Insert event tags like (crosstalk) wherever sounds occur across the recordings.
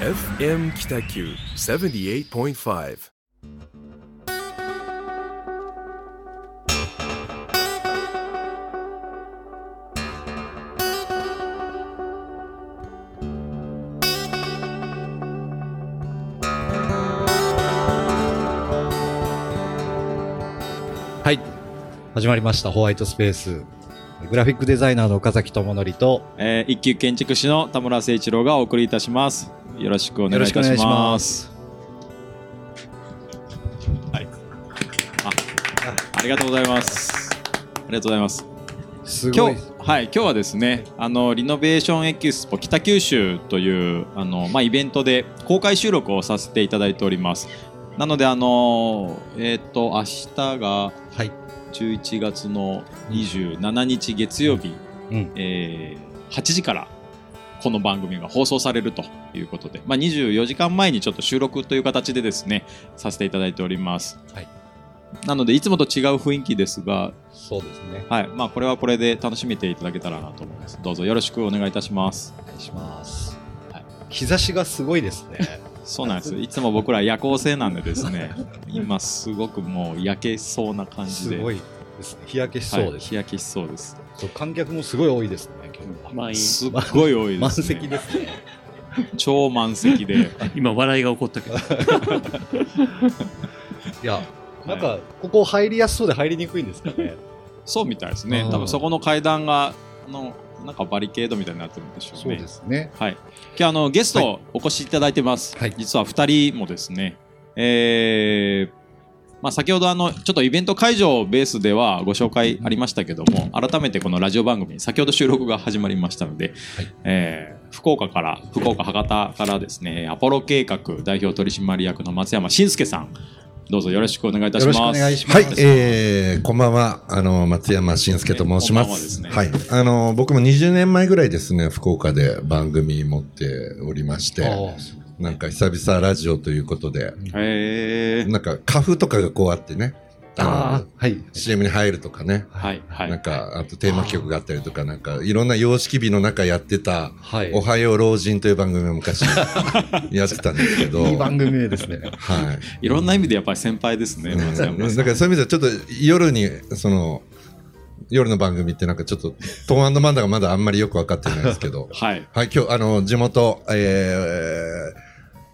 FM 北九78.5はい始まりました。ホワイトスペース。グラフィックデザイナーの岡崎智則とえー一級建築士の田村誠一郎がお送りいたします。よろしくお願いいたします。はい。あ、ありがとうございます。ありがとうございます。すごい今日、はい、今日はですね、あのリノベーションエキスポ北九州というあのまあイベントで公開収録をさせていただいております。なのであのえっ、と明日がはい11月の27日月曜日。うんえー8時からこの番組が放送されるということで、まあ、24時間前にちょっと収録という形でですねさせていただいております、はい。なのでいつもと違う雰囲気ですが、そうですね。はい。まあ、これはこれで楽しめていただけたらなと思います。どうぞよろしくお願いいたします。お願いします、はい。日差しがすごいですね。そうなんです。いつも僕ら夜行性なんでですね今すごくもう焼けそうな感じで。すごいですね。日焼けしそうです、はい。日焼けしそうです。観客もすごい多いですね満員すっごい多いです、ね、満席ですね。超満席で。(laughs) 今笑いが起こったけど。(laughs) いやなんかここ入りやすそうで入りにくいんですかね。そうみたいですね。うん。多分そこの階段があのなんかバリケードみたいになってるんでしょうね。そうですね。はい、今日あのゲスはトお越しいただいてます、はい。実は2人もですね、えーまあ、先ほどあのちょっとイベント会場ベースではご紹介ありましたけども改めてこのラジオ番組先ほど収録が始まりましたので、はい。えー福岡から福岡博多からですねアポロ計画代表取締役の松山信介さんどうぞよろしくお願いいたしよます。ろしくお願いします。はい、えー、こんばんは。あの、松山信介と申しま。こんばんはですすね。はい。あの、僕も20年前ぐらいですね、福岡で番組持っておりまして、なんか久々ラジオということで、へー。なんか花粉とかがこうあってね、あー。はい。CM に入るとかね、はいはい。なんか、あとテーマ曲があったりとか、なんか、いろんな様式美の中やってた、はい。おはよう老人という番組を昔 (laughs) やってたんですけど、いい番組名ですね。はい。いろんな意味でやっぱり先輩ですね、だからそういう意味ではちょっと夜にその夜の番組ってなんかちょっとトーンマンダがまだあんまりよく分かってないですけど。(laughs) はい、はい今日あの地元、え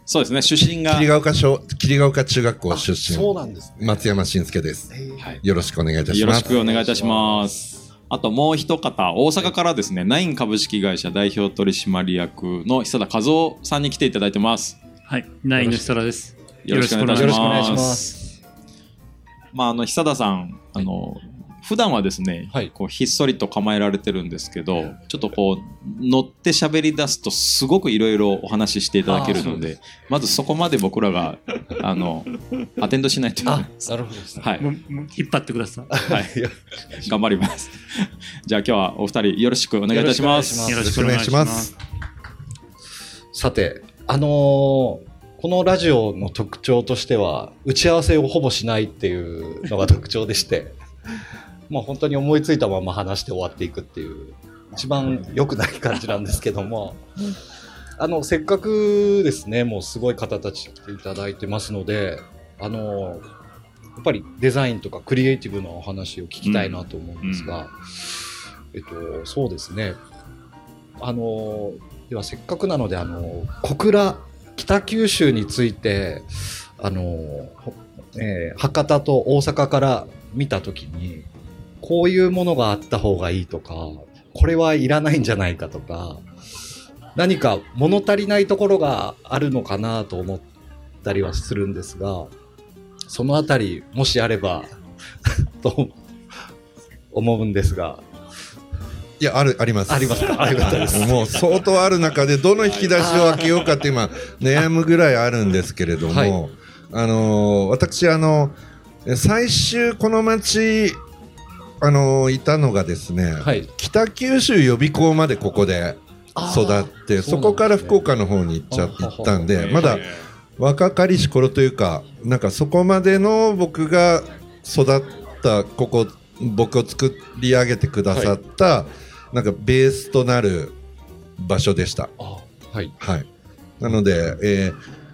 そうですね、出身ー、が、霧ヶ丘小霧ヶ丘中学校出そう身なんですね。松山信介です。はい、よろしくお願いいたしよろしますくお願いいたします。あともう一方、大阪からですね、ナイン株式会社代表取締役の久田和夫さんに来ていただいてます。はい。ナインの設楽です。よろしくお願いしよろしくお願いしま。ます。まあ、あの久田さん、あの、普段はですね、はい。こうひっそりと構えられてるんですけど、ちょっとこう乗って喋り出すとすごくいろいろお話ししていただけるので、まずそこまで僕らが (laughs) あのアテンドしないと。いけないあなるほどですね。はい。引っ張ってください。はい、頑張ります。(laughs) じゃあ今日はお二人よろしくお願いいたします。よよろしくお願いします。さてあのーこのラジオの特徴としては打ち合わせをほぼしないっていうのが特徴でしてまあ本当に思いついたまま話して終わっていくっていう一番良くない感じなんですけども。あのせっかくですねもうすごい方たち来ていただいてますのであのやっぱりデザインとかクリエイティブなお話を聞きたいなと思うんですが、えっとそうですね。あのではせっかくなのであの小倉北九州についてあの、ほえー博多と大阪から見た時にこういうものがあった方がいいとかこれはいらないんじゃないかとか何か物足りないところがあるのかなと思ったりはするんですがそのあたりもしあれば (laughs) と思うんですが。いやあるあります。ありますか？(laughs) ありがとうございます。もう相当ある中でどの引き出しを開けようかって今悩むぐらいあるんですけれども、はい。あのー私あの最終この町あのーいたのがですね、はい。北九州予備校までここで育ってそこから福岡の方に行っちゃ行ったんでえーまだ若かりし頃というかなんかそこまでの僕が育ったここ僕を作り上げてくださった、なんかベースとなる場所でした。あはい。はい。なので、えー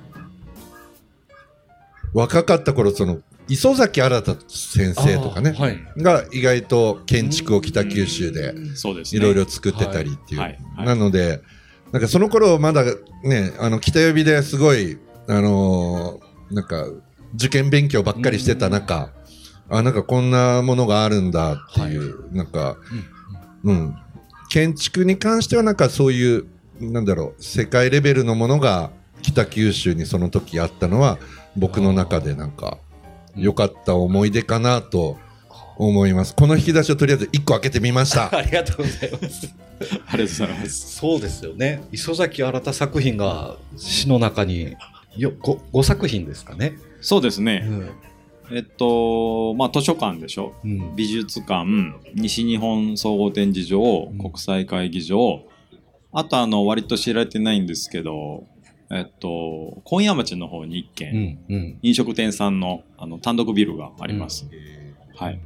若かった頃その磯崎新先生とかね、はい。が意外と建築を北九州でそうですね。いろいろ作ってたりっていう、はい。はい。なのでなんかその頃まだねあの北呼びですごいあのーなんか受験勉強ばっかりしてた中、あなんかこんなものがあるんだっていう、なんか、うん、建築に関してはなんかそういうなんだろう世界レベルのものが北九州にその時あったのは僕の中でなんか良かった思い出かなと思います。この引き出しをとりあえず1個開けてみました。(laughs) ありがとうございます。ありがとうございます。そうですよね。磯崎新作品が詩の中によ 5, 5作品ですかね。そうですね。ん。えっと、まあ、図書館でしょ。うん。美術館、西日本総合展示場、うん国際会議場、あとあの、割と知られてないんですけど、えっと、今夜町の方に一う軒、ん。うん。飲食店さんのあの単独ビルがあります。はい。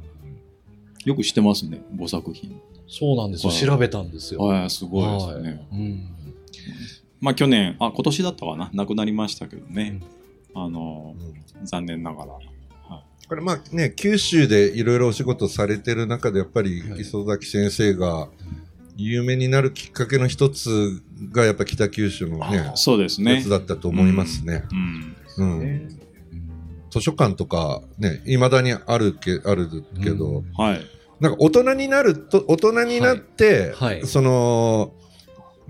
よく知ってますね、5作品。そうなんですよ。はい調べたんですよ。はい、すごいですね。はいうん。まあ去年、あ、今年だったかな、亡くなりましたけどね。あの、残念ながら。これまあね九州でいろいろお仕事されてる中でやっぱりはい磯崎先生が有名になるきっかけの一つがやっぱ北九州のねそうですねやつ。だったと思いますね。うん。うん図書館とかねいまだにあるけあるけど、うんはい。なんか大人になると大人になって、はいはいその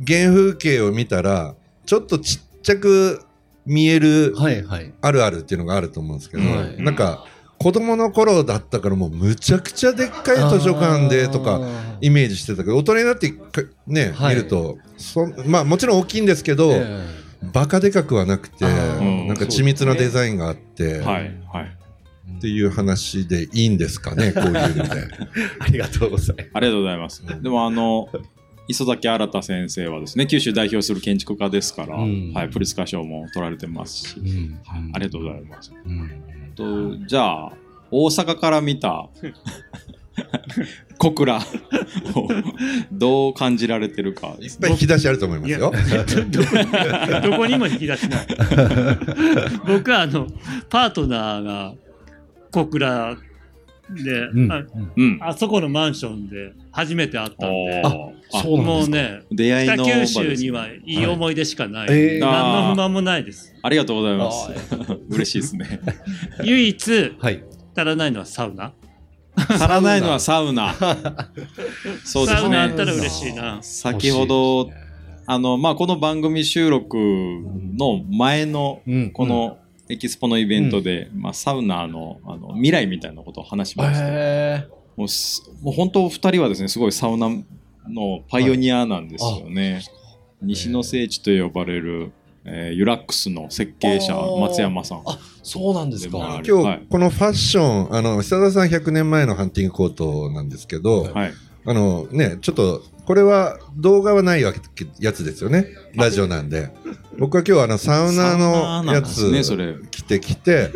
原風景を見たらちょっとちっちゃく見えるはいはい。あるあるっていうのがあると思うんですけど、はいなんか子供の頃だったからもうむちゃくちゃでっかい図書館でとかイメージしてたけど大人になってかね、はい見るとそまあもちろん大きいんですけど、えバカでかくはなくてなんか緻密なデザインがあって、はい。はい。っていう話でいいんですかねこういうので。え (laughs) ありがとうございます。ありがとうございます。でもあの、磯崎新先生はですね、九州代表する建築家ですから、うんはい、プリスカ賞も取られてますし、うんはい、ありがとうございます。うんとじゃあ、大阪から見た小倉をどう感じられてるかいっぱい引き出しあると思いますよ。どこにどこにも引き出しない。(laughs) 僕はあのパートナーが小倉で、うんあうん。あそこのマンションで初めて会ったんで、そうなんですかもうね、出会い北九州にはいい思い出しかない。はいえー何の不満もないです。ありがとうございます。(laughs) 嬉しいですね。(laughs) 唯一はい。足らないのはサウナ。足らないのはサウナ。(laughs) そうですサウナあったらね。嬉しいな。先ほど、あの、まあ、この番組収録の前の、うんこのエキスポのイベントで、まあ、サウナのあの未来みたいなことを話しました。へもうすもう本当、二人はですね、すごいサウナのパイオニアなんですよね。西の聖地と呼ばれる、えーユラックスの設計者、松山さん。あ、そうなんですか。今日、はいこのファッションあの久田さん100年前のハンティングコートなんですけど、はい。あのねちょっとこれは動画はないわけやつですよねラジオなんで僕は今日あのサウナのやつ。着てきて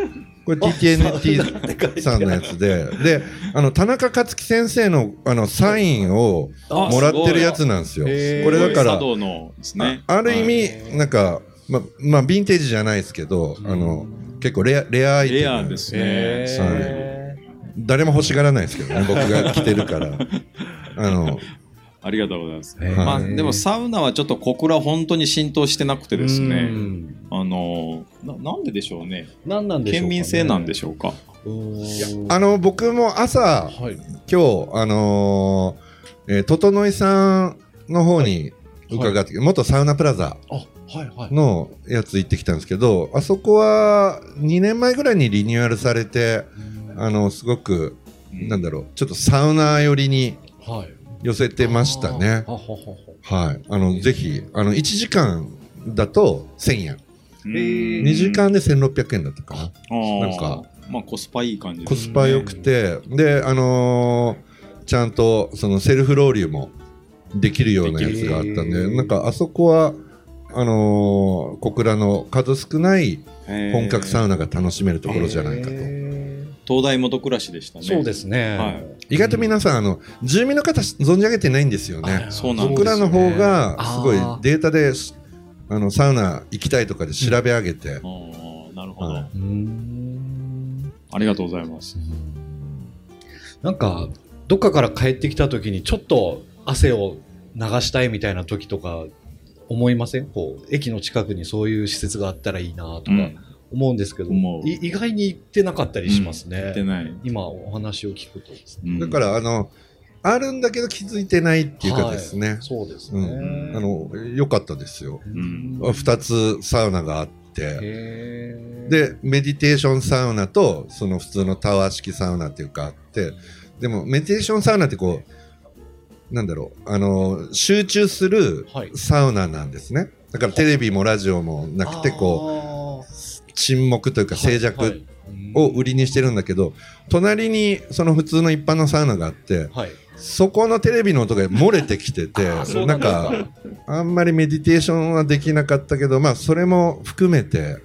これ TTNT さんのやつでであの田中克樹先生のあのサインをあもらってるやつなんですよ。これだから。あある意はい味なんかままあヴィンテージじゃないですけどあの結構レアレアアイテムレアですね。へ誰も欲しがらないですけどね僕が着てるからあのありがとうございます。まあ、でもサウナはちょっと小倉本当に浸透してなくてーですね、うんあのななんででしょうね何なんでしょうかね県民性なんでしょうか？あの僕も朝はい。今日あのーえー整いさんの方に伺って、元サウナプラザあ、はいはい。のやつ行ってきたんですけどあそこは2年前ぐらいにリニューアルされてあのすごくなんだろうちょっとサウナ寄りにはい。寄せてましたね。あ。はい、あのぜひあの1時間だと1000円。うん。ー2時間で1600円だったかな。なんか。まあコスパいい感じコスパ良くて。であのーちゃんとそのセルフロウリュもできるようなやつがあったんでなんかあそこはあのー小倉の数少ない本格サウナが楽しめるところじゃないかと。へ東大元暮らしでしたね。ーそうですね。はい。意外と皆さんあの住民の方存じ上げてないんですよね。そうなん小ですよ倉の方がすごいデータですあのサウナ行きたいとかで調べ上げて、おーなるほど、はうーん。ありがとうございます。なんかどっかから帰ってきた時にちょっと汗を流したいみたいな時とか思いません？こう駅の近くにそういう施設があったらいいなとか。うん思うんですけど、思う。い意外に行ってなかったりしますね、言ってない。今お話を聞くと。ですね、うん。だからあのあるんだけど気づいてないっていうかですね、そうですね、うん、あの良かったですよ。ん。2つサウナがあって。でメディテーションサウナとその普通のタワー式サウナっていうかあって。でもメディテーションサウナってこうなんだろう。あの集中するはい。サウナなんですね。だからテレビもラジオもなくてこう沈黙というか静寂を売りにしてるんだけど隣にその普通の一般のサウナがあってはい、そこのテレビの音が漏れてきてて (laughs) ななんかあんまりメディテーションはできなかったけどまあそれも含めて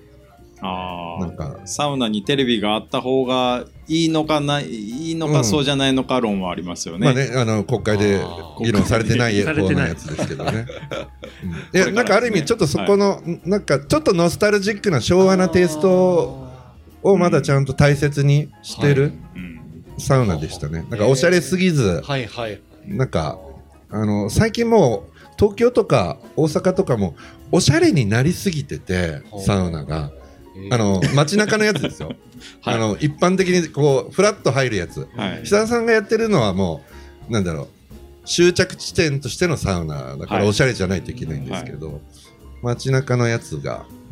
あなんかあ、サウナにテレビがあった方がいいのかないいいのか、うん。そうじゃないのか論はありますよね。まあね、あの国会で議論されてない方のやつですけどね。うん。いこや、れからなんかある意味、ちょっとそこの、なんかちょっとノスタルジックな昭和なテイストをまだちゃんと大切にしてるうん。サウナでしたね。なんかおしゃれすぎず、はいはい。なんか、あの、最近もう、東京とか大阪とかも、おしゃれになりすぎてて、サウナが。あの、街中のやつですよ。(laughs) はいあの、一般的にこう、フラッと入るやつ。はい。久田さんがやってるのはもうなんだろう終着地点としてのサウナだからはいおしゃれじゃないといけないんですけど、街中のやつがうん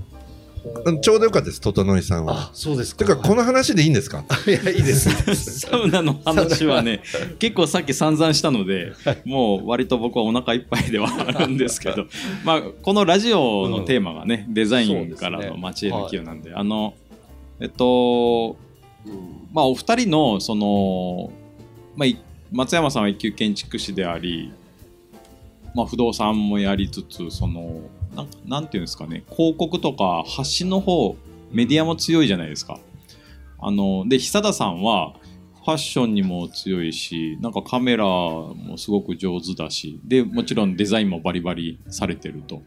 ちょうどよかったです整井さんは。あ。そうですてかこの話でいいんですか？(laughs) いやいいです。サウナの話はね、結構さっき散々したので、もう割と僕はお腹いっぱいではあるんですけど、(laughs) まあ、このラジオのテーマがね、デザインからの街への寄与なんで、あの、えっと、まあ、お二人の、その、まあ、い松山さんは一級建築士であり、まあ、不動産もやりつつ、その、なんなんていうんですかね、広告とか発信の方、メディアも強いじゃないですか。あの、で、久田さんは、ファッションにも強いし、なんかカメラもすごく上手だし、で、もちろんデザインもバリバリされてると。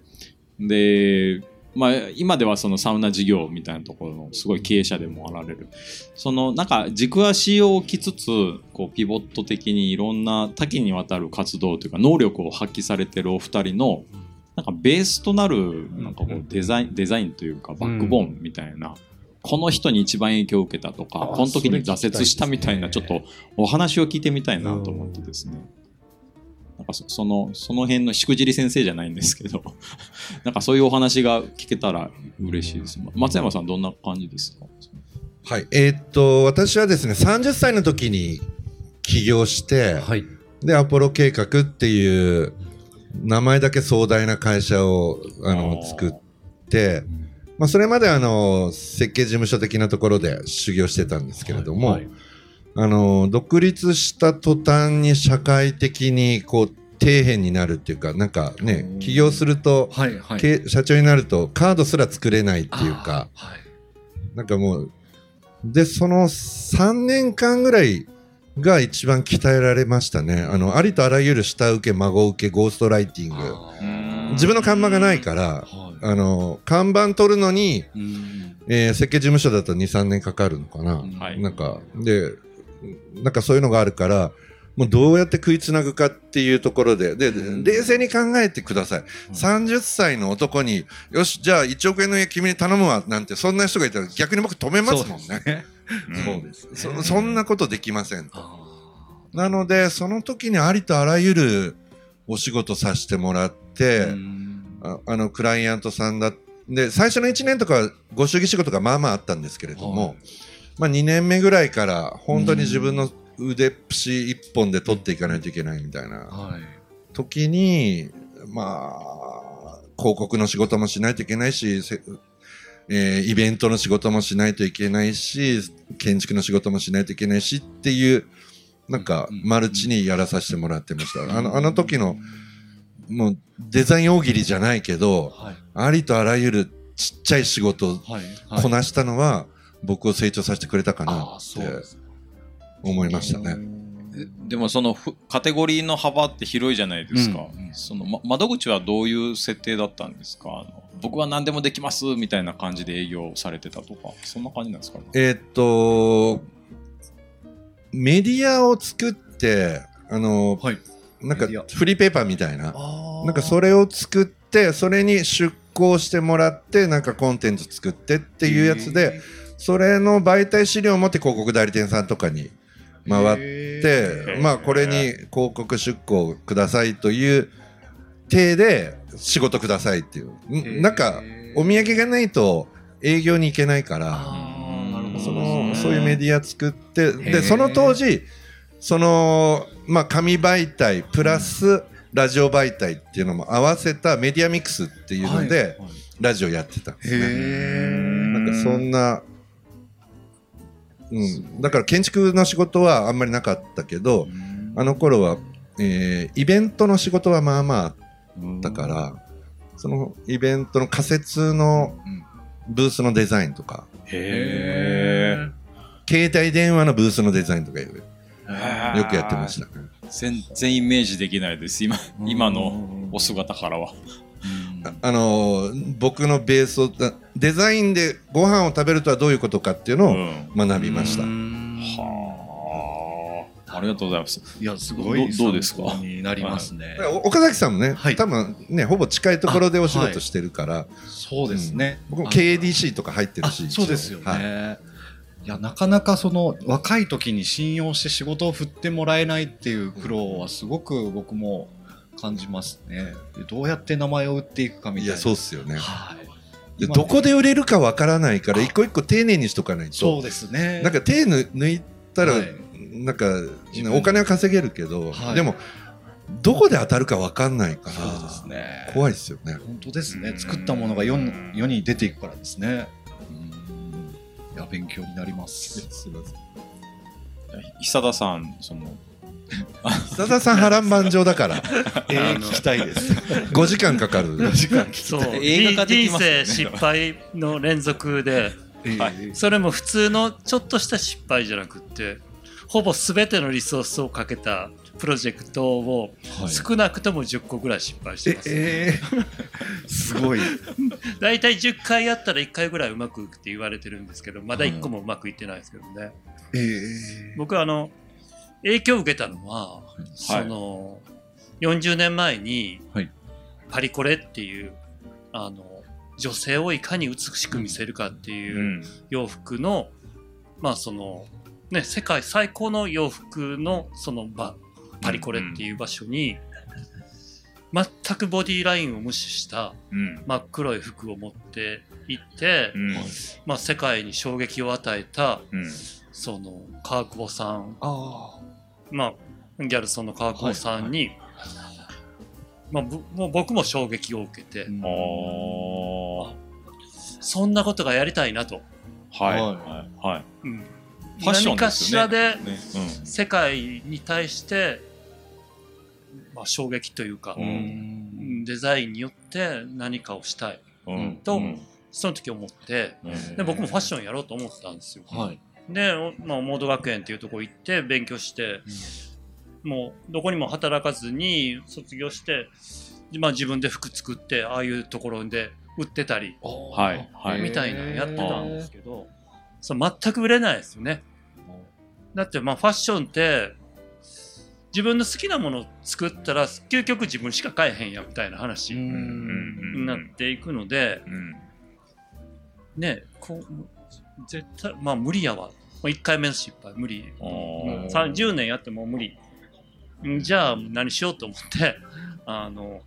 で、まあ、今ではそのサウナ事業みたいなところのすごい経営者でもあられる。そのなんか軸足を置きつつ、こうピボット的にいろんな多岐にわたる活動というか能力を発揮されてるお二人の、なんかベースとなるなんかこうデザイン、デザインというかバックボーンみたいな、この人に一番影響を受けたとか、あこの時に挫折したみたいな、ちょっとお話を聞いてみたいなと思ってですね。なんかそその、その辺のしくじり先生じゃないんですけど、(laughs) なんかそういうお話が聞けたら嬉しいです。松山さんどんな感じですか？はい。えーっと私はですね30歳の時に起業して、はい。でアポロ計画っていう名前だけ壮大な会社をあの作って、まあ、それまであの設計事務所的なところで修行してたんですけれども、はい。あの独立した途端に社会的にこう底辺になるっていうかなんかね起業すると、はいはい。経社長になるとカードすら作れないっていうかはい。なんかもうでその3年間ぐらいが一番鍛えられましたね。あのありとあらゆる下請け孫請けゴーストライティング。自分の看板がないからはい。あの看板取るのに、うん。えー設計事務所だと23年かかるのかな、はい。なんかでなんかそういうのがあるからもうどうやって食いつなぐかっていうところで。で冷静に考えてください、30歳の男によしじゃあ1億円の家君に頼むわなんてそんな人がいたら逆に僕止めますもんね。そうですそそんなことできません。あなのでその時にありとあらゆるお仕事させてもらって、ああのクライアントさんだで最初の1年とかはご祝儀仕事がまあまああったんですけれども、はい。まあ、2年目ぐらいから本当に自分の腕っぷし一本で取っていかないといけないみたいな。はい。時にまあ広告の仕事もしないといけないし、せえーイベントの仕事もしないといけないし建築の仕事もしないといけないしっていうなんかうんマルチにやらさせてもらってました。あのあの時のもうデザイン大喜利じゃないけど、はい。ありとあらゆるちっちゃい仕事をはい。こなしたのは僕を成長させてくれたかなって。そうです思いましたね。でもそのふカテゴリーの幅って広いじゃないですか、うん。うん。その、ま、窓口はどういう設定だったんですか？僕は何でもできますみたいな感じで営業されてたとかそんな感じなんですかね？えーっと、メディアを作って、あの、はい。なんかフリーペーパーみたいな、あなんかそれを作って、それに出稿してもらって、なんかコンテンツ作ってっていうやつで、それの媒体資料を持って広告代理店さんとかに回って、まあこれに広告出稿くださいという体で仕事くださいっていう。んなんかお土産がないと営業に行けないから、そのそういうメディア作って、で、その当時、その、まあ紙媒体プラスラジオ媒体っていうのも合わせたメディアミックスっていうので、ラジオやってたんですね。へなんかそんな、うん、だから建築の仕事はあんまりなかったけど、あの頃は、えーイベントの仕事はまあまああったから、そのイベントの仮設のブースのデザインとか、へ携帯電話のブースのデザインとかよくやってました。全然イメージできないです。今今のお姿からはあのー僕のベースをデザインでご飯を食べるとはどういうことかっていうのをうん学びました。はあありがとうございますいや、すごい。どどうですか？になりますね。お岡崎さんもね、はい多分ね、ほぼ近いところでお仕事してるから、そうですね。僕も KDC とか入ってるあし、そうですよね。はいい、やなかなかその若い時に信用して仕事を振ってもらえないっていう苦労はすごく僕も感じますね。でどうやって名前を売っていくかみたいな。いや、そうっすよね。はい。でどこで売れるかわからないから、一個一個丁寧にしとかないと、そうですね。なんか手ぬ抜いたら、はいなんかお金は稼げるけど、はいでも、どこで当たるかわかんないから、そうですね。怖いですよね。本当ですねう。ん作ったものが世に世に出ていくからですね。うんいや勉強になります。すみません。久田さんその久田さん波乱万丈だから、(laughs) えー、聞きたいです。(laughs) 5時間かかる。そう。映画化でき人生失敗の連続で。はい。それも普通のちょっとした失敗じゃなくってほぼ全てのリソースをかけたプロジェクトをはい。少なくとも10個ぐらい失敗してます、えー、(laughs) すごい。大体10回やったら1回ぐらいうまくいくって言われてるんですけどまだ1個もうまくいってないですけどね、えー、僕はあの影響を受けたのは、その40年前にはい。パリコレっていうあの女性をいかに美しく見せるかっていううん。洋服の、まあそのね世界最高の洋服のその場パリコレっていう場所に、全くボディラインを無視したうん。真っ黒い服を持って行って、うん。まあ、世界に衝撃を与えたうん。その川久保さんあまあ、ギャルソンの川久保さんに、まあ、ぶもう僕も衝撃を受けて、そんなことがやりたいなと、あはい。ははい。はい。うん。ファッション何かしらでね世界に対して、まあ、衝撃というか、デザインによって何かをしたいとうん。その時思ってうん。で僕もファッションやろうと思ったんですよ。はい。で、おまあ、モード学園っていうとこ行って勉強して、もうどこにも働かずに卒業して、まあ、自分で服作ってああいうところで売ってたりはいはい。みたいなのやってたんですけど、そう全く売れないですよね。だってまあファッションって自分の好きなものを作ったら究極自分しか買えへんやみたいな話にうん。うんなっていくので、うん。ねこう絶対まあ無理やわ、まあ、1回目の失敗無理。あー。もう30年やっても無理。んじゃあ何しようと思ってあの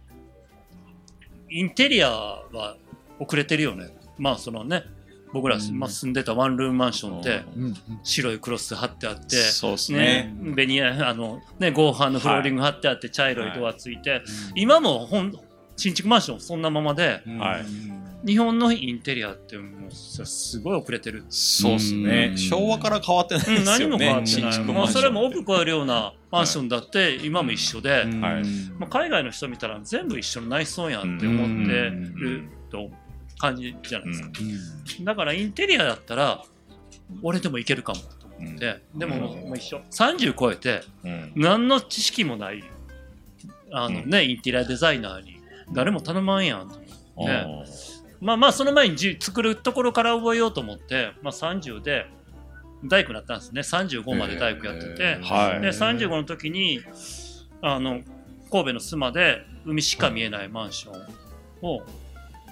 インテリアは遅れてるよね。まあそのね僕ら、うん。まあ、住んでたワンルームマンションってうん白いクロス貼ってあってそうですね。ね、ベニヤあのね合板のフローリング貼ってあって茶色いドアついて、今もほん新築マンションそんなままではい日本のインテリアってもうさすごい遅れてる。そうですね。うん。昭和から変わってないうん、ですよ何も変わね新ってない。築マンションもうそれも億超えるようなマンションだって今も一緒で、はい。まあ、海外の人見たら全部一緒の内装やん。って思ってると感じじゃないですか。だからインテリアだったら俺でもいけるかもと思っうん。ででももう一緒。30超えてうん。何の知識もないあのね、インテリアデザイナーに誰も頼まんやんと思って、ね、まあまあその前にじ作るところから覚えようと思って、まあ、30で大工になったんですね。35まで大工やってて、へー。はい。で35の時にあの神戸の須磨で海しか見えないマンションを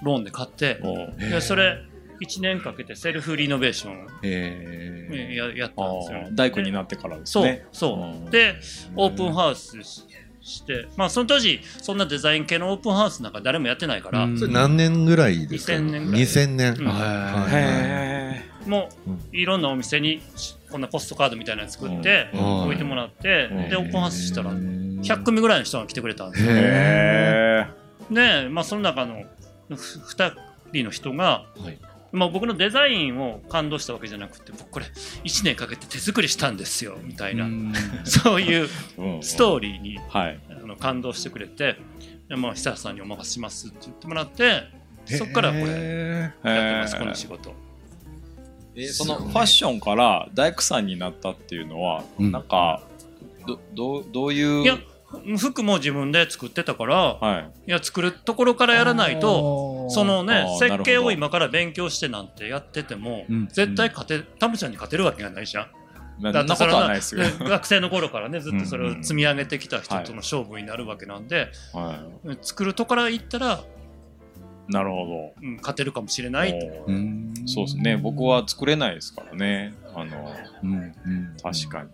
ローンで買ってでそれ1年かけてセルフリノベーションをえややったあんですよ。ー。大工になってからですそうね。そう、うん。でオープンハウスししてまあその当時そんなデザイン系のオープンハウスなんか誰もやってないから、うん。それ何年ぐらいですか？2000年ぐらい。2000年。うん。はいはい。へもういろんなお店にこんなポストカードみたいなの作ってうん。置いてもらって、うん。でオープンハウスしたら100組ぐらいの人が来てくれたんですよ。え。へで、まあ、その中の2人の人が、はいまあ、僕のデザインを感動したわけじゃなくて僕これ1年かけて手作りしたんですよみたいな、(laughs) そういうえ。ストーリーにはい。あの感動してくれて、でまあ、久田さんにお任せしますって言ってもらってそこからこれやってます、この仕事。えそのファッションから大工さんになったっていうのは、うんなんかどどうどういういや服も自分で作ってたから、はい。いや作るところからやらないとそのね設計を今から勉強してなんてやってても、うん。絶対勝てタムちゃんに勝てるわけがないじゃん。まあそんなことはないですよ、ね学生の頃からねずっとそれを積み上げてきた人との勝負になるわけなんで、は作るとこから行ったら、い、なるほうん、勝てるかもしれないそうですね。僕は作れないですからね。あのうんうん確かに。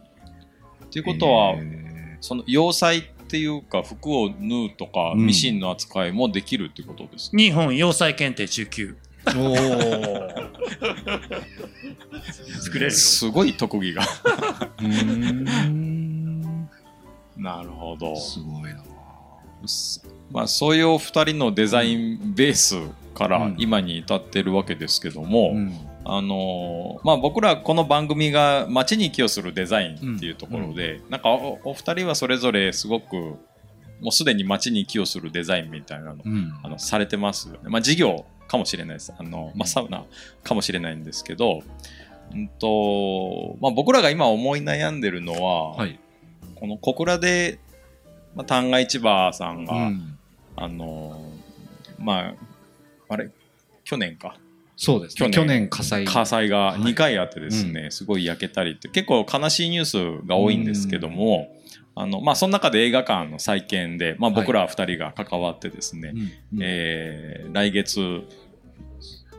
っていうことは、えその洋裁っていうか服を縫うとか、うん。ミシンの扱いもできるってことですか、日本洋裁検定中級。ーおー。作れるよ。すごい特技が。(laughs) うーん。なるほど。すごいな。まあ、そういうお二人のデザインベースからうん。今に至ってるわけですけども、うんあのーまあ、僕らこの番組が街に寄与するデザインっていうところで、なんかおお二人はそれぞれすごくもうすでに街に寄与するデザインみたいなの,、うんあのされてますよね。まあ、事業かもしれないです。あのまあ、サウナかもしれないんですけど、うんとまあ、僕らが今思い悩んでるのは、はいこの小倉で、まあ、旦過市場さんが、うんあのーまあ、あれ、去年か。そうですね。去年。火災。火災が2回あってですね、すごい焼けたりって、結構悲しいニュースが多いんですけども、あの、まあ、その中で映画館の再建で、まあ、僕ら2人が関わってですね、うんえー来月、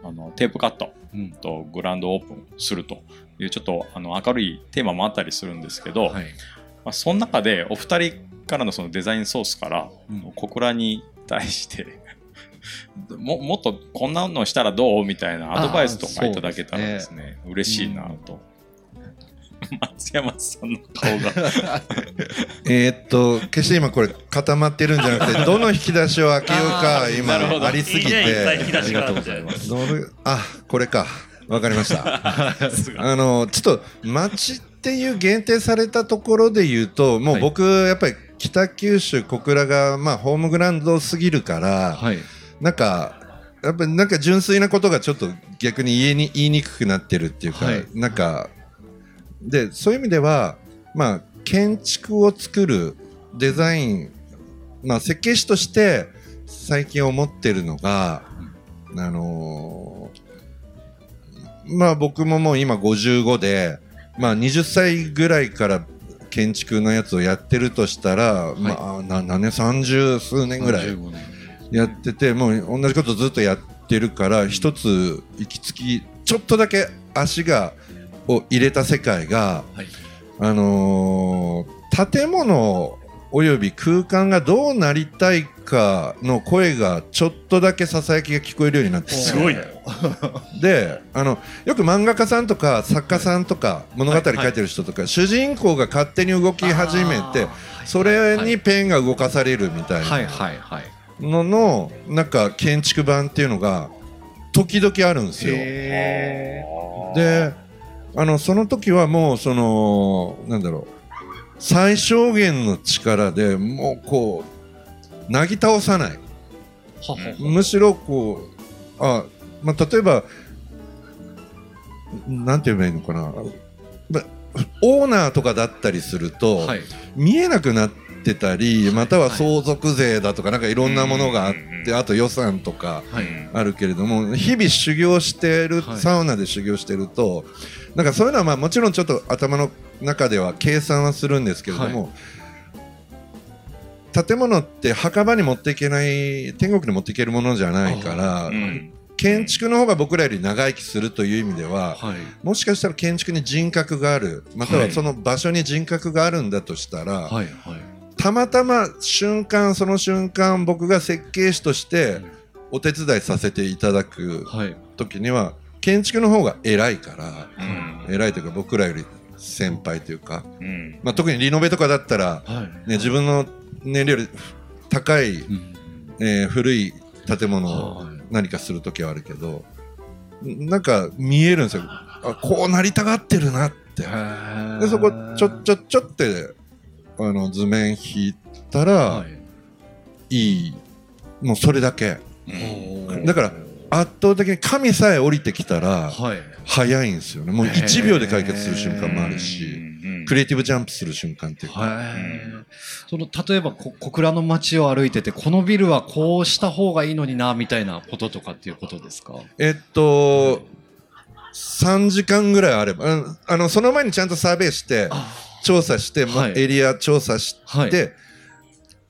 あの、テープカットうん。とグランドオープンするという、ちょっと、あの、明るいテーマもあったりするんですけど、はい。まあ、その中でお二人からのそのデザインソースから、うん。小倉に対してももっとこんなのしたらどうみたいなアドバイスとかいただけたらですね嬉しいなと、松山さんの顔が。(laughs) えーっと、決して今これ固まってるんじゃなくて、(laughs) どの引き出しを開けようか今ありすぎいいねいっぱい引きて。出しがあこれか。わかりました。あの、ちょっと、町っていう限定されたところで言うと、もう僕、やっぱり北九州小倉が、まあ、ホームグラウンドすぎるから、はいなんか、やっぱりなんか純粋なことがちょっと逆に言いに言いにくくなってるっていうか、はい。なんか、で、そういう意味では、まあ、建築を作るデザイン、まあ、設計士として最近思ってるのが、あのーまあ僕ももう今55で、まあ20歳ぐらいから建築のやつをやってるとしたら、まあな何年、30数年ぐらい。35年やってて、もう同じことずっとやってるから、一つ行き着き、ちょっとだけ足が、を入れた世界が、はい。あのー建物および空間がどうなりたいかの声がちょっとだけささやきが聞こえるようになってすごいね。であのよく漫画家さんとか作家さんとか物語書いてる人とか、主人公が勝手に動き始めてそれにペンが動かされるみたいはいなはいはいののなんか建築版っていうのが時々あるんですよ。へであのその時はもうそのなんだろう。最小限の力でもうこうなぎ倒さない。むしろこうあ、まあ、例えばなんて言えばいいのかな、ま、オーナーとかだったりすると、はい。見えなくなってたりまたは相続税だとかなんかいろんなものがあっうんてあと予算とかはい。あるけれども日々修行してるはいサウナで修行してるとなんかそういうのはまあもちろんちょっと頭の中では計算はするんですけれども、建物って墓場に持っていけない天国に持っていけるものじゃないから、うん。建築の方が僕らより長生きするという意味では、はい。もしかしたら建築に人格があるまたははい。その場所に人格があるんだとしたら、はいはいたまたま瞬間その瞬間僕が設計士としてお手伝いさせていただくはい。時には建築の方が偉いからうん。偉いというか僕らより先輩というか、うん。まあ、特にリノベとかだったら、はい。ね、自分の年齢より高い、うん。えー古い建物をはい。何かする時はあるけどなんか見えるんですよ。あこうなりたがってるなって。でそこちょちょちょってあの図面引いたら、はい。いいもうそれだけ。うんだから圧倒的に神さえ降りてきたらはい。早いんですよね。もう1秒で解決する瞬間もあるうしんクリエイティブジャンプする瞬間っていうか。はい。その例えばこ小倉の街を歩いててこのビルはこうした方がいいのになみたいなこととかっていうことですか？えっと3時間ぐらいあればうんあのその前にちゃんとサーベイして調査して、まはい。エリア調査して、はい。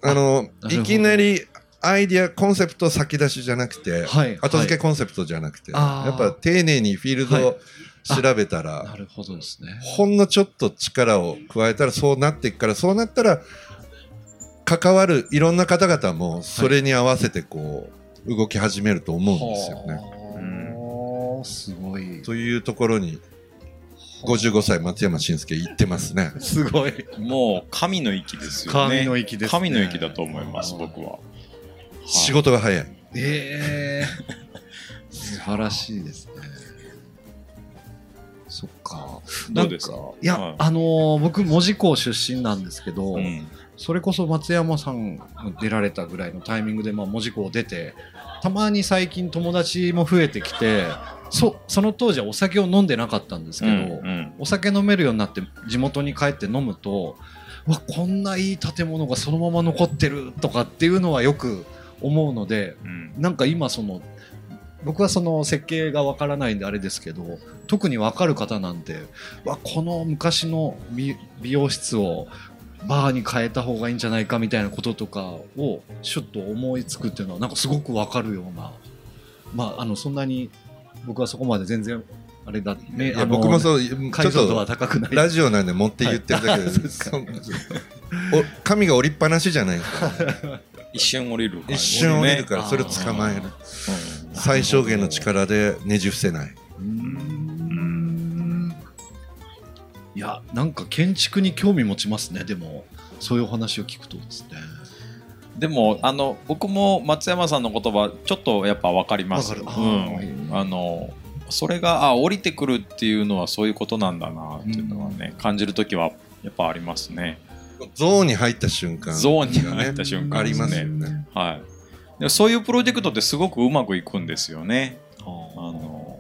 あのいきなりアイディアコンセプト先出しじゃなくて、はい後付けコンセプトじゃなくて、やっぱ丁寧にフィールドを調べたら、なるほどですね。ほんのちょっと力を加えたらそうなっていくからそうなったら関わるいろんな方々もそれに合わせてこう動き始めると思うんですよね。はあ。すごい。というところに55歳松山真介行ってますね。すごい。もう神の域ですよね。神の域ですね。神の域だと思います僕は。仕事が早い。ええ素晴らしいですね。そっか。どうですか？いや、はい。あのー僕門司港出身なんですけど、うん。それこそ松山さんが出られたぐらいのタイミングで、まあ、門司港を出てたまに最近友達も増えてきてそその当時はお酒を飲んでなかったんですけど、うんお酒飲めるようになって地元に帰って飲むとわこんないい建物がそのまま残ってるとかっていうのはよく思うのでうん。なんか今その僕はその設計がわからないんであれですけど特にわかる方なんてわこの昔の美美容室をバーに変えた方がいいんじゃないかみたいなこととかをちょっと思いつくっていうのはなんかすごくわかるようなまああのそんなに僕はそこまで全然あれだね。いやあの僕もそうちょっと高くない。ラジオなんで持って言ってるだけで、(laughs) す。神が降りっぱなしじゃないですか。(laughs) 一瞬降りる一瞬降りるかね。らそれを捕まえる。うん最小限の力でねじ伏せない。いやなんか建築に興味持ちますね。でもそういうお話を聞くとですねでもあの僕も松山さんの言葉ちょっとやっぱ分かります。わかる。あうーん、あのそれがあ降りてくるっていうのはそういうことなんだなっていうのはね、感じる時はやっぱありますね。ゾーンに入った瞬間、ゾーンに入った瞬間ありますよね。はい。でそういうプロジェクトってすごくうまくいくんですよね。あの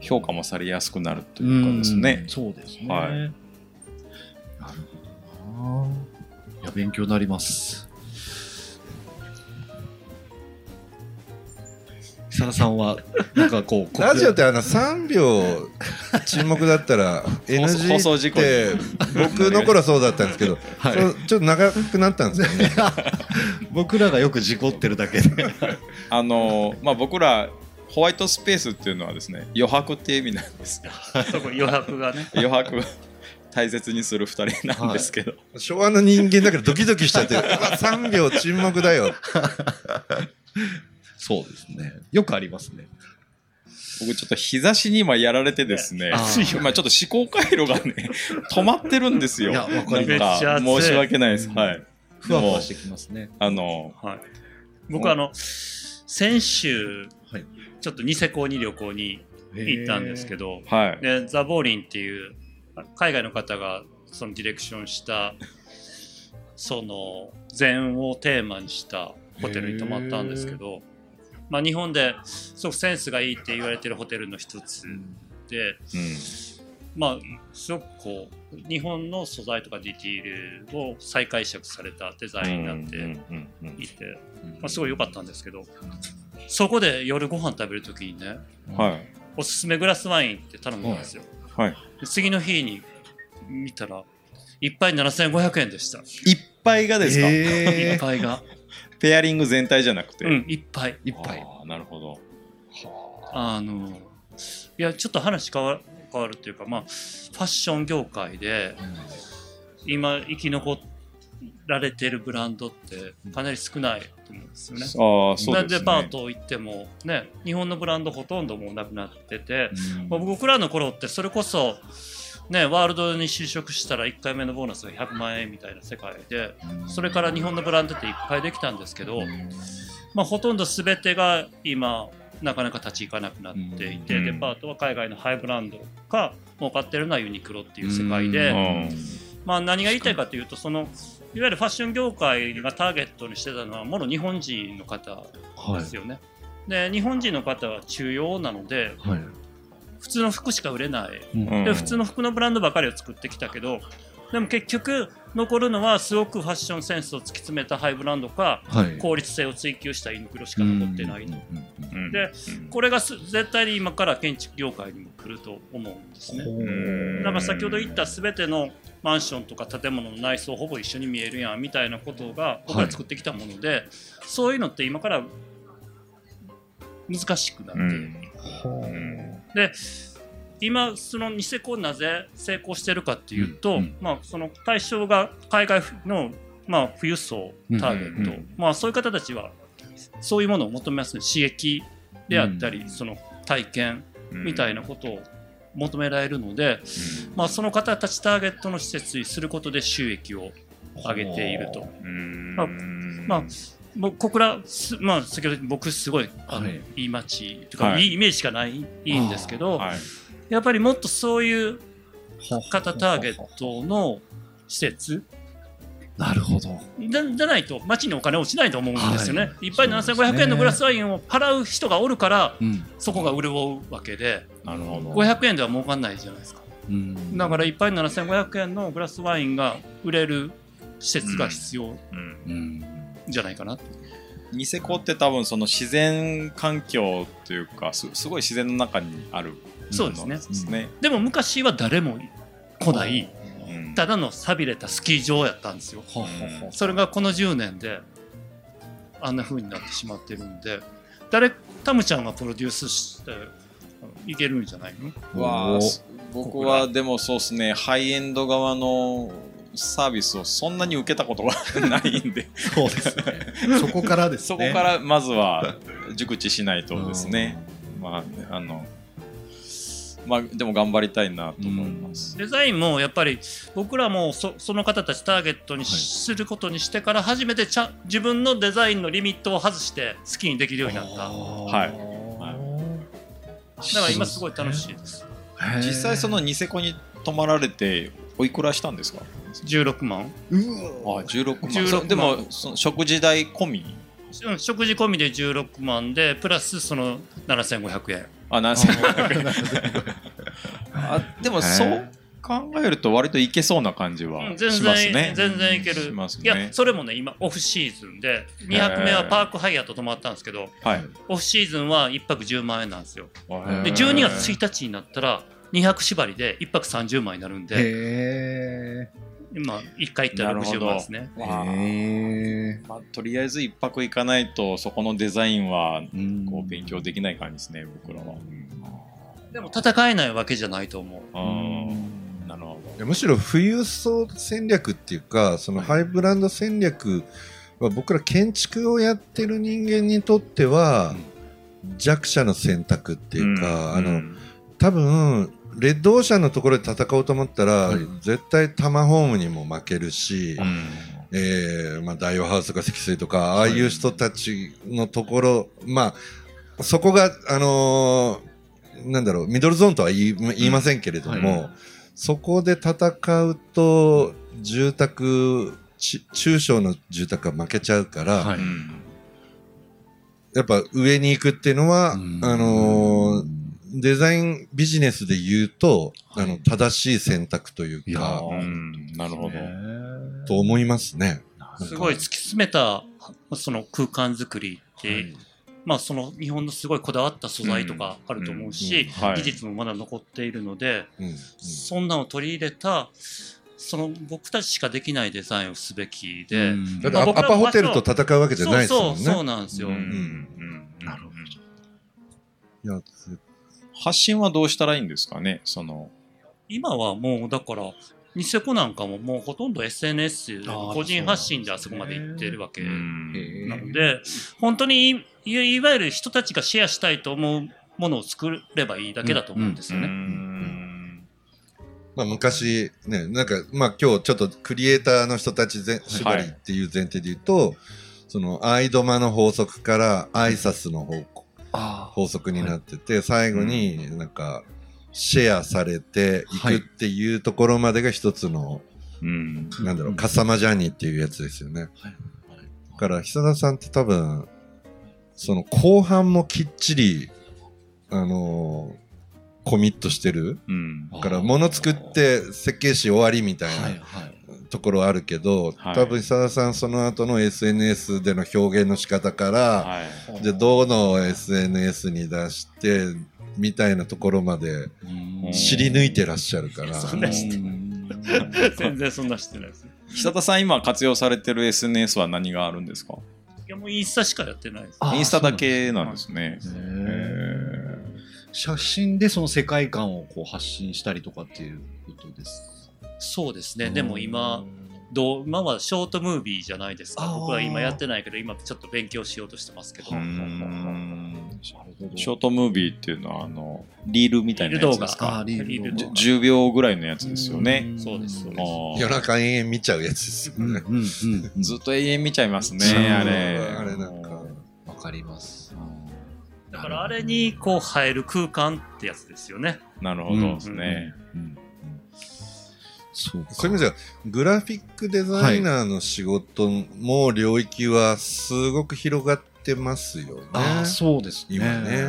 評価もされやすくなるというかですね。うんそうですね。はい。なるほどな。いや勉強になります。設楽さんはなんかこうラジオってあの3秒沈黙だったら (laughs) 放 NG って僕の頃はそうだったんですけど、はいちょっと長くなったんですよね。(laughs) 僕らがよく事故ってるだけで。(laughs) あのまあ僕らホワイトスペースっていうのはですね余白っていう意味なんですよそこ余白がね余白を大切にする2人なんですけど、昭和の人間だからドキドキしちゃって、うわ3秒沈黙だよ。そうですね。よくありますね。僕ちょっと日差しに今やられてですね。今ちょっと思考回路がね (laughs) 止まってるんですよ。いやわかります。なんめっちゃ暑い。申し訳ないです、はい。ふわふわしてきますね。あのはい。僕あの先週はい。ちょっとニセコに旅行に行ったんですけど。どはい。でザ・ボーリンっていう海外の方がそのディレクションしたその禅をテーマにしたホテルに泊まったんですけど、まあ、日本ですごくセンスがいいって言われてるホテルの一つでうん。まあすごくこう日本の素材とかディティールを再解釈されたデザインになっていて、まあ、すごい良かったんですけどそこで夜ご飯食べる時にねうんはい。おすすめグラスワインって頼むんですよ、はい。で次の日に見たら一杯7500円でした。一杯がですか、一え杯がペアリング全体じゃなくて、うん一杯一杯。あーなるほど。あ。のいやちょっと話変わる変わるっていうかまあファッション業界で今生き残られてるブランドってかなり少ないと思うんですよね。ああそうですね。デパート行ってもね日本のブランドほとんどもうなくなってて、まあ僕らの頃ってそれこそねワールドに就職したら1回目のボーナスが100万円みたいな世界でそれから日本のブランドっていっぱいできたんですけど、まあ、ほとんど全てが今なかなか立ち行かなくなっていて、うんデパートは海外のハイブランドが儲かってるのはユニクロっていう世界で、うんまあ、何が言いたいかというとそのいわゆるファッション業界がターゲットにしてたのはもろ日本人の方ですよね。で日本人の方は中央なのではい。普通の服しか売れない。うん。で普通の服のブランドばかりを作ってきたけどでも結局残るのはすごくファッションセンスを突き詰めたハイブランドかはい。効率性を追求したユニクロしか残ってないと。うん。でこれがす絶対に今から建築業界にも来ると思うんですね。う。んだから先ほど言った全てのマンションとか建物の内装ほぼ一緒に見えるやんみたいなことが僕ら作ってきたもので、そういうのって今から難しくなっている、うんで今そのニセコなぜ成功してるかっていうと、うんまあ、その対象が海外の、まあ、富裕層ターゲット、うんまあ、そういう方たちはそういうものを求めますね刺激であったり、うん。その体験みたいなことを求められるので、うん。まあ、その方たちターゲットの施設にすることで収益を上げていると。うん。まあまあ僕小倉す、まあ、先ほど僕すごいあの、はいい、い街とか、はいい、いイメージしかないいいんですけど、はいやっぱりもっとそういう方ターゲットの施設なるほど。じゃないと街にお金落ちないと思うんですよね。、はいっぱいそうですね7500円のグラスワインを払う人がおるからうん。そこが潤うわけでなるほど500円では儲かんないじゃないですか。うんだから1杯7500円のグラスワインが売れる施設が必要うんうん。じゃないかな。と。ニセコって多分その自然環境というかすすごい自然の中にあるそうですね。ですね。でも昔は誰も来ないうん。ただの寂れたスキー場やったんですよ。はははそれがこの10年であんな風になってしまってるんで。誰タムちゃんがプロデュースしていけるんじゃないの？わ僕はでもそうですね。ハイエンド側のサービスをそんなに受けたことが (laughs) ないんで。そうですね。そこからですね。そこからまずは (laughs) 熟知しないとですね。まああのまあでも頑張りたいなと思います。デザインもやっぱり僕らもそその方たちターゲットにすることにしてから初めてちゃん自分のデザインのリミットを外して好きにできるようになった。だかはい。ら今すごい楽しいです。い実際そのニセコに泊まられておいくらしたんですか？16万、うあわ16万。16万。でもその食事代込み？うん、食事込みで16万でプラスその7500円。あ何千あでもそう考えると割といけそうな感じはします然、ね。全然いける、しますね。いやそれもね今オフシーズンで2泊目はパークハイアット泊まったんですけどはい。オフシーズンは1泊10万円なんですよ。でへー。12月1日になったら2泊縛りで1泊30万になるんで。へ今1回行ったら60万ですね。まあ、とりあえず一泊行かないとそこのデザインはこう勉強できない感じですね僕らは。でも戦えないわけじゃないと思う。うん。なるほいやむしろ富裕層戦略っていうかそのハイブランド戦略は僕ら建築をやってる人間にとっては弱者の選択ってど。いうか、あのうん多分レッドオーシャンのところで戦おうと思ったら、うん絶対タマホームにも負けるし、うん。えーまあ、大和ハウスとか積水とかああいう人たちのところ、まあそこがあのーなんだろうミドルゾーンとは言い言いませんけれども、はそこで戦うと住宅ち中小の住宅が負けちゃうから、はい。うんやっぱ上に行くっていうのは、うん。あのーデザインビジネスで言うと、はい。あの、正しい選択というか、ーうんなるほど。と思いますね。すごい突き詰めたその空間作りって、まあその日本のすごいこだわった素材とかあると思うし、うん。はい。技術もまだ残っているので、うん。うん。そんなのを取り入れたその僕たちしかできないデザインをすべきで、うん。だってアアパホテルと戦うわけじゃないですもんね。そうそうそうなんですよ、うん。ん。うん。なるほいや発信はどうしたらいいんですかね？その。今はもうだからニセコなんかももうほとんど SNS 個人発信であそこまで行ってるわけうん。なので本当にいいいわゆる人たちがシェアしたいと思うものを作ればいいだけだと思うんですよね。うん。まあ昔ね、なんか、まあ今日ちょっとクリエイターの人たちぜ縛りっていう前提で言うと、そのアイドマの法則からアイサスの方あ法則になってて、最後になんかシェアされていくっていうところまでが一つの、うんなんだろう、うんカサマジャーニーっていうやつですよね。はいだから久田さんって多分、その後半もきっちり、あのーコミットしてる。うんだから物作って設計士終わりみたいな。ところあるけど、はい。多分久田さんその後の SNS での表現の仕方から、はい。じゃあどの SNS に出してみたいなところまで知り抜いてらっしゃるから、(laughs) そんなしてうん。全然そんなしてないです。久田さん今活用されてる SNS は何があるんですか？いやもうインスタしかやってないです。あインスタだけなんですね。へへー。写真でその世界観をこう発信したりとかっていうことですそうですね。でも今、どう今はショートムービーじゃないですか。僕は今やってないけど、今ちょっと勉強しようとしてますけど。ショートムービーっていうのはあのリールみたいなやつですあか。ーリール動画10秒ぐらいのやつですよね。そうですそうです。夜中延々見ちゃうやつですよね。うんうんうん。ずっと永遠見ちゃいますねあれ。あれなんかわかります。だからあれにこう映える空間ってやつですよね。なるほどですね、そうか。そういう意味ではグラフィックデザイナーの仕事も領域はすごく広がってますよね。ああそうですね。今ね。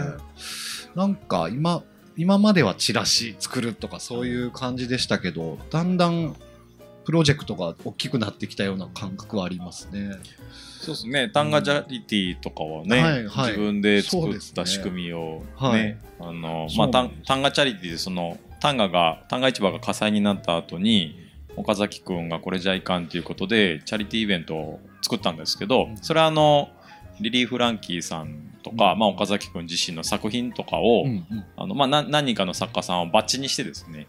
なんか今今まではチラシ作るとかそういう感じでしたけどだんだんプロジェクトが大きくなってきたような感覚はありますね。そうですね。タンガチャリティとかはね、はいはい。自分で作った仕組みをねはい。あのそまあタンうなんです。タンガチャリティでそのタンガがタンガ市場が火災になった後に岡崎くんがこれじゃいかんということでチャリティーイベントを作ったんですけど、それはあのリリー・フランキーさんとか、まあ、岡崎くん自身の作品とかを、うんうん。あのまあ、な何人かの作家さんをバッチにしてですね、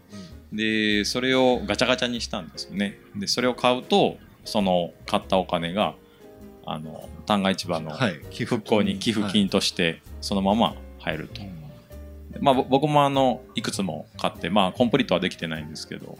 でそれをガチャガチャにしたんですよね。でそれを買うとその買ったお金があの旦過市場の復興に寄付金としてそのまま入ると、まあ、ぼ僕もあのいくつも買ってまあコンプリートはできてないんですけど。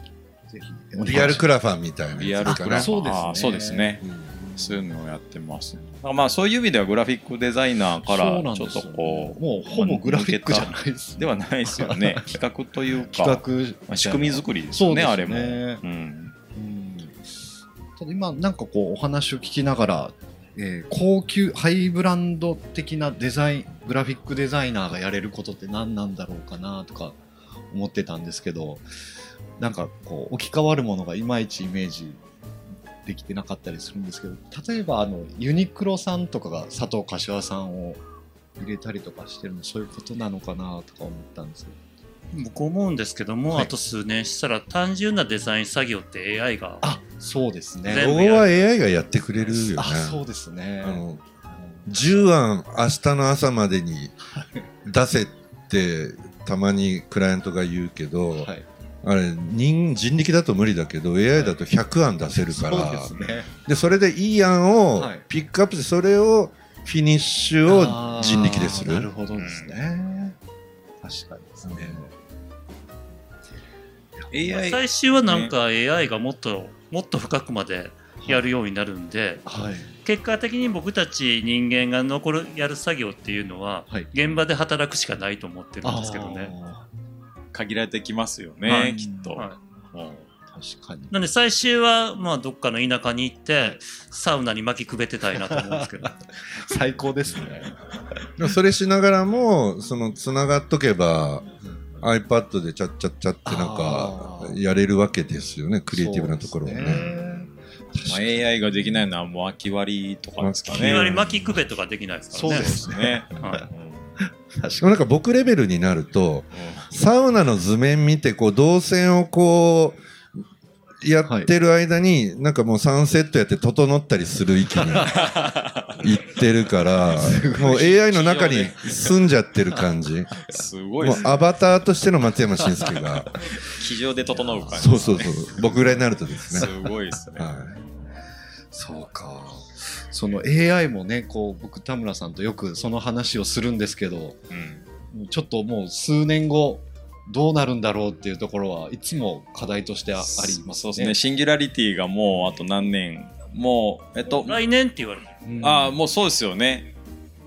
ぜひ。リアルクラファンみたいなリアやつかな。ルクラフそうですね。あそうですね。うん。そういうのをやってます。だからまあそういう意味ではグラフィックデザイナーからちょっとこうもうほぼグラフィックじゃないですではないですよね企画というか。企画まあ仕組み作りですねよね。あれも、うん、うん。ただ今なんかこうお話を聞きながら、えー高級ハイブランド的なデザイングラフィックデザイナーがやれることって何なんだろうかなとか思ってたんですけどなんかこう置き換わるものがいまいちイメージできてなかったりするんですけど例えばあのユニクロさんとかが佐藤柏さんを入れたりとかしてるのそういうことなのかなとか思ったんですけど。僕思うんですけども、はい。あと数年したら単純なデザイン作業って AI があそうですね。ロゴは AI がやってくれるよね。あそうですね。あの10案明日の朝までに出せってたまにクライアントが言うけど、はい。あれ人人力だと無理だけど AI だと100案出せるから、そうですね。でそれでいい案をはい。ピックアップしてそれをフィニッシュを人力でする。なるほどですね。確かに。ですね。AI 最終はなんか AI がもっともっと深くまでやるようになるんで、はい。結果的に僕たち人間が残るやる作業っていうのは、はい現場で働くしかないと思ってるんですけどね。限られてきますよね、はいきっと、確かに。なんで最終は、まあ、どっかの田舎に行って、サウナに巻きくべてたいなと思うんですけど。(laughs) 最高ですね。(laughs) それしながらも、その、つながっとけば、iPad でチャッチャッチャってなんかやれるわけですよね、クリエイティブなところをね。まあ、AI ができないのはもう空き割りとかですかね。いわゆる巻きくべとかできないですからね。そうですね。はい (laughs) でもなんか僕レベルになると、サウナの図面見て、こう、動線をこう、やってる間に、なんかもうサンセットやって整ったりする域に行ってるから、もう AI の中に住んじゃってる感じ。すごいアバターとしての松山慎介が。(laughs) 机上で整う感じ。そうそうそう。僕ぐらいになるとですすね。ごいですね。はそうか。その AI もね、こう、僕、田村さんとよくその話をするんですけど、うん。ちょっともう数年後、どうなるんだろうっていうところはいつも課題としてあありますね。そうですね。シンギュラリティがもうあと何年？もう、えっと、来年って言われる。うんああ、もうそうですよね。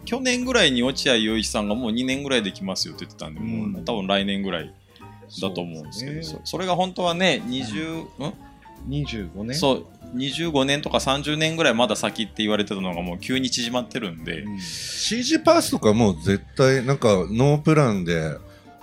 去年ぐらいに落合陽一さんがもう2年ぐらいできますよって言ってたんで、もううん多分来年ぐらいだと思うんですけど、そうそそれが本当はね、20、ん25年？そう、25年とか30年ぐらいまだ先って言われてたのがもう急に縮まってるんで、うんい。CG パースとかもう絶対、なんかノープランで、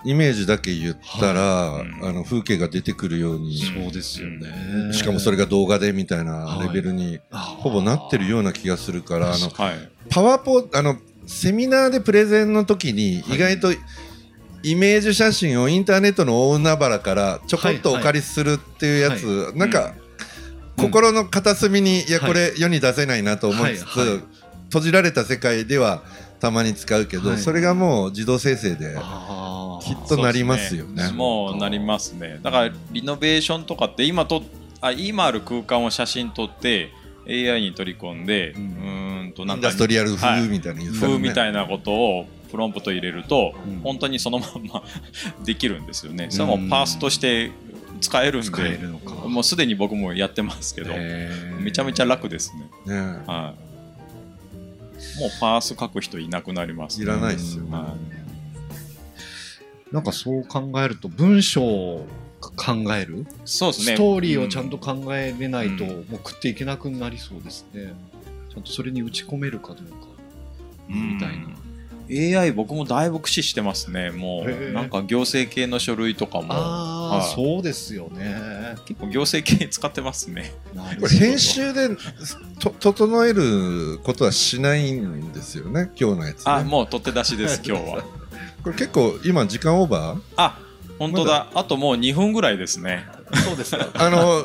イメージだけ言ったら、はい。うん。あの風景が出てくるように、そうですよね。しかもそれが動画でみたいなレベルにほぼなってるような気がするから、あのはい。パワポあのセミナーでプレゼンの時に意外とイメージ写真をインターネットの大海原からちょこっとお借りするっていうやつ、はなんか、心の片隅にいやはい。これ世に出せないなと思いつつ、はい。はい。閉じられた世界ではたまに使うけど、はい。それがもう自動生成であきっとなりますよね。もうなりますね。だからリノベーションとかって今とあ今ある空間を写真撮って AI に取り込んで、ううんとなんインかダストリアルはい風みたいな言ってたよ風ねみたいなことをプロンプト入れると、うん本当にそのまんま (laughs) できるんですよね。それはもうパースとして使えるんで、使えるのか。もうすでに僕もやってますけど、めちゃめちゃ楽ですね。ねはい。もうパース書く人いなくなります、いらないっすよねはなんかそう考えると文章を考える、そうですね。ストーリーをちゃんと考えれないと、うんもう食っていけなくなりそうですね。ちゃんとそれに打ち込めるかどうか。うんみたいな。AI 僕もだいぶ駆使してますね。もうなんか行政系の書類とかもああ、はいそうですよね。結構行政系使ってますね。これ編集でと整えることはしないんですよね今日のやつ、ね、あ、もう取って出しです今日は。これ結構今時間オーバー？あ、本当だ。あともう2分ぐらいですね。そうですか。あの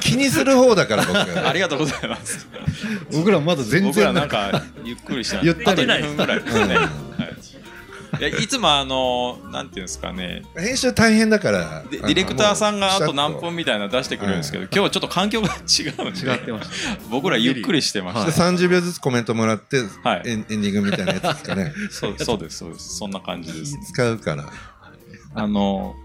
気にする方だから僕 (laughs) ありがとうございます。僕らまだ全僕ら然なんかゆっくりしてゆったりあと2分ぐらいですね。はいいやいつもあのなんていうんですかね。編集大変だからデディレクターさんがあと何分みたいなの出してくるんですけど、今日はちょっと環境が違うんで違ってました。僕らゆっくりしてましで30秒ずつコメントもらって、はい。エンディングみたいなやつですかね。た。(laughs) そうそうですそうです。そんな感じです、ね。使うから。あの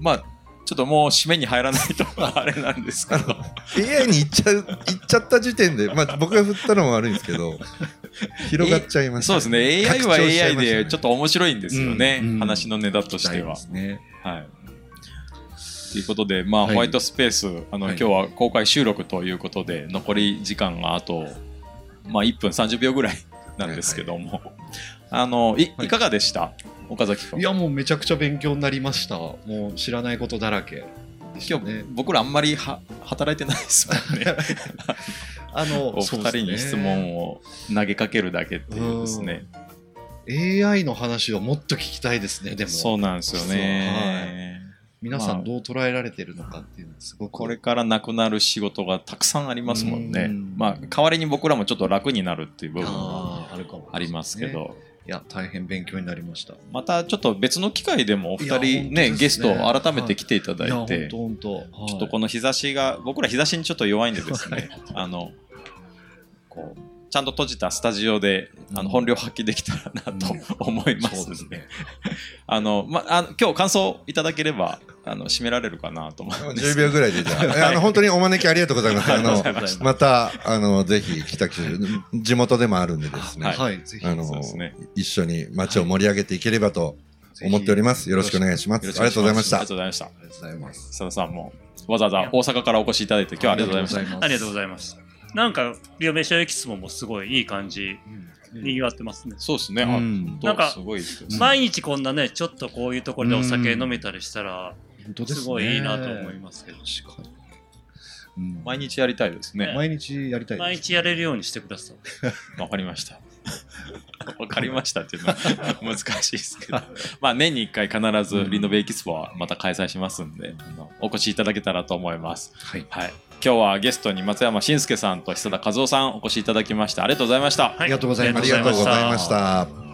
まあちょっともう締めに入らないとあれなんですけど。AI に行っちゃう行っちゃった時点で、まあ、僕が振ったのも悪いんですけど (laughs) 広がっちゃいました、そうですね。AI は AI でちょっと面白いんですよね、うんうん。話のネタとしては。ね。はい。ということで、まあ、はい。ホワイトスペース、あの、はい。今日は公開収録ということで、残り時間があと、まあ、1分30秒ぐらいなんですけども、あの、い、はい。いかがでした？岡崎君。いや、もうめちゃくちゃ勉強になりました。もう知らないことだらけでした今日、ね。僕らあんまりは働いてないですもんね。(laughs) あの、(laughs) お二人に質問を投げかけるだけっていうですね。AI の話をもっと聞きたいですね、でも。そうなんですよね。皆さまあんどう捉えられてるのかっていうのはすごく。これからなくなる仕事がたくさんありますもんね。うんまあ、代わりに僕らもちょっと楽になるっていう部分も、ありますけ。ど。いや、大変勉強になりました。またちょっと別の機会でもお二人ねねゲスト改めて来ていただいて、いや、本当本当。ちょっとこの日差しが僕ら日差しにちょっと弱いんでですね (laughs) あのこうちゃんと閉じたスタジオであの本領発揮できたらなと思います (laughs) ので、あのまあの今日感想いただければあの締められるかなと思うんです10秒ぐらいでじゃあえあの本当にお招きありがとうございますあのまたあのぜひ北九州地元でもあるんでですね、はいはい、ぜひ。あの一緒に街を盛り上げていければと思っております。よろしくお願いします。ありがとうございましたありが。とうございました。ありがとうございます。佐田さんもわざわざ大阪からお越しいただいて今日はありがとうございました。ありがとうございます。なんか、リオベーションエキスモもすごいいい感じ、にぎわってますね。そうですね。なんかすごいですよ毎日こんなね、ちょっとこういうところでお酒飲めたりしたら、すごいいいなと思いますけど。確かに。うん毎日やりたいですね。毎日やりたいです。毎日やれるようにしてください。(laughs) わかりました。わかりましたっていうのは (laughs) 難しいですけど。まあ年に1回必ずリノベエキスポはまた開催しますんで、あのお越しいただけたらと思います。はい。はい。今日はゲストに松山信介さんと久田和夫さんお越しいただきました。ありがとうございました。はいありがとうございまありがとうございました。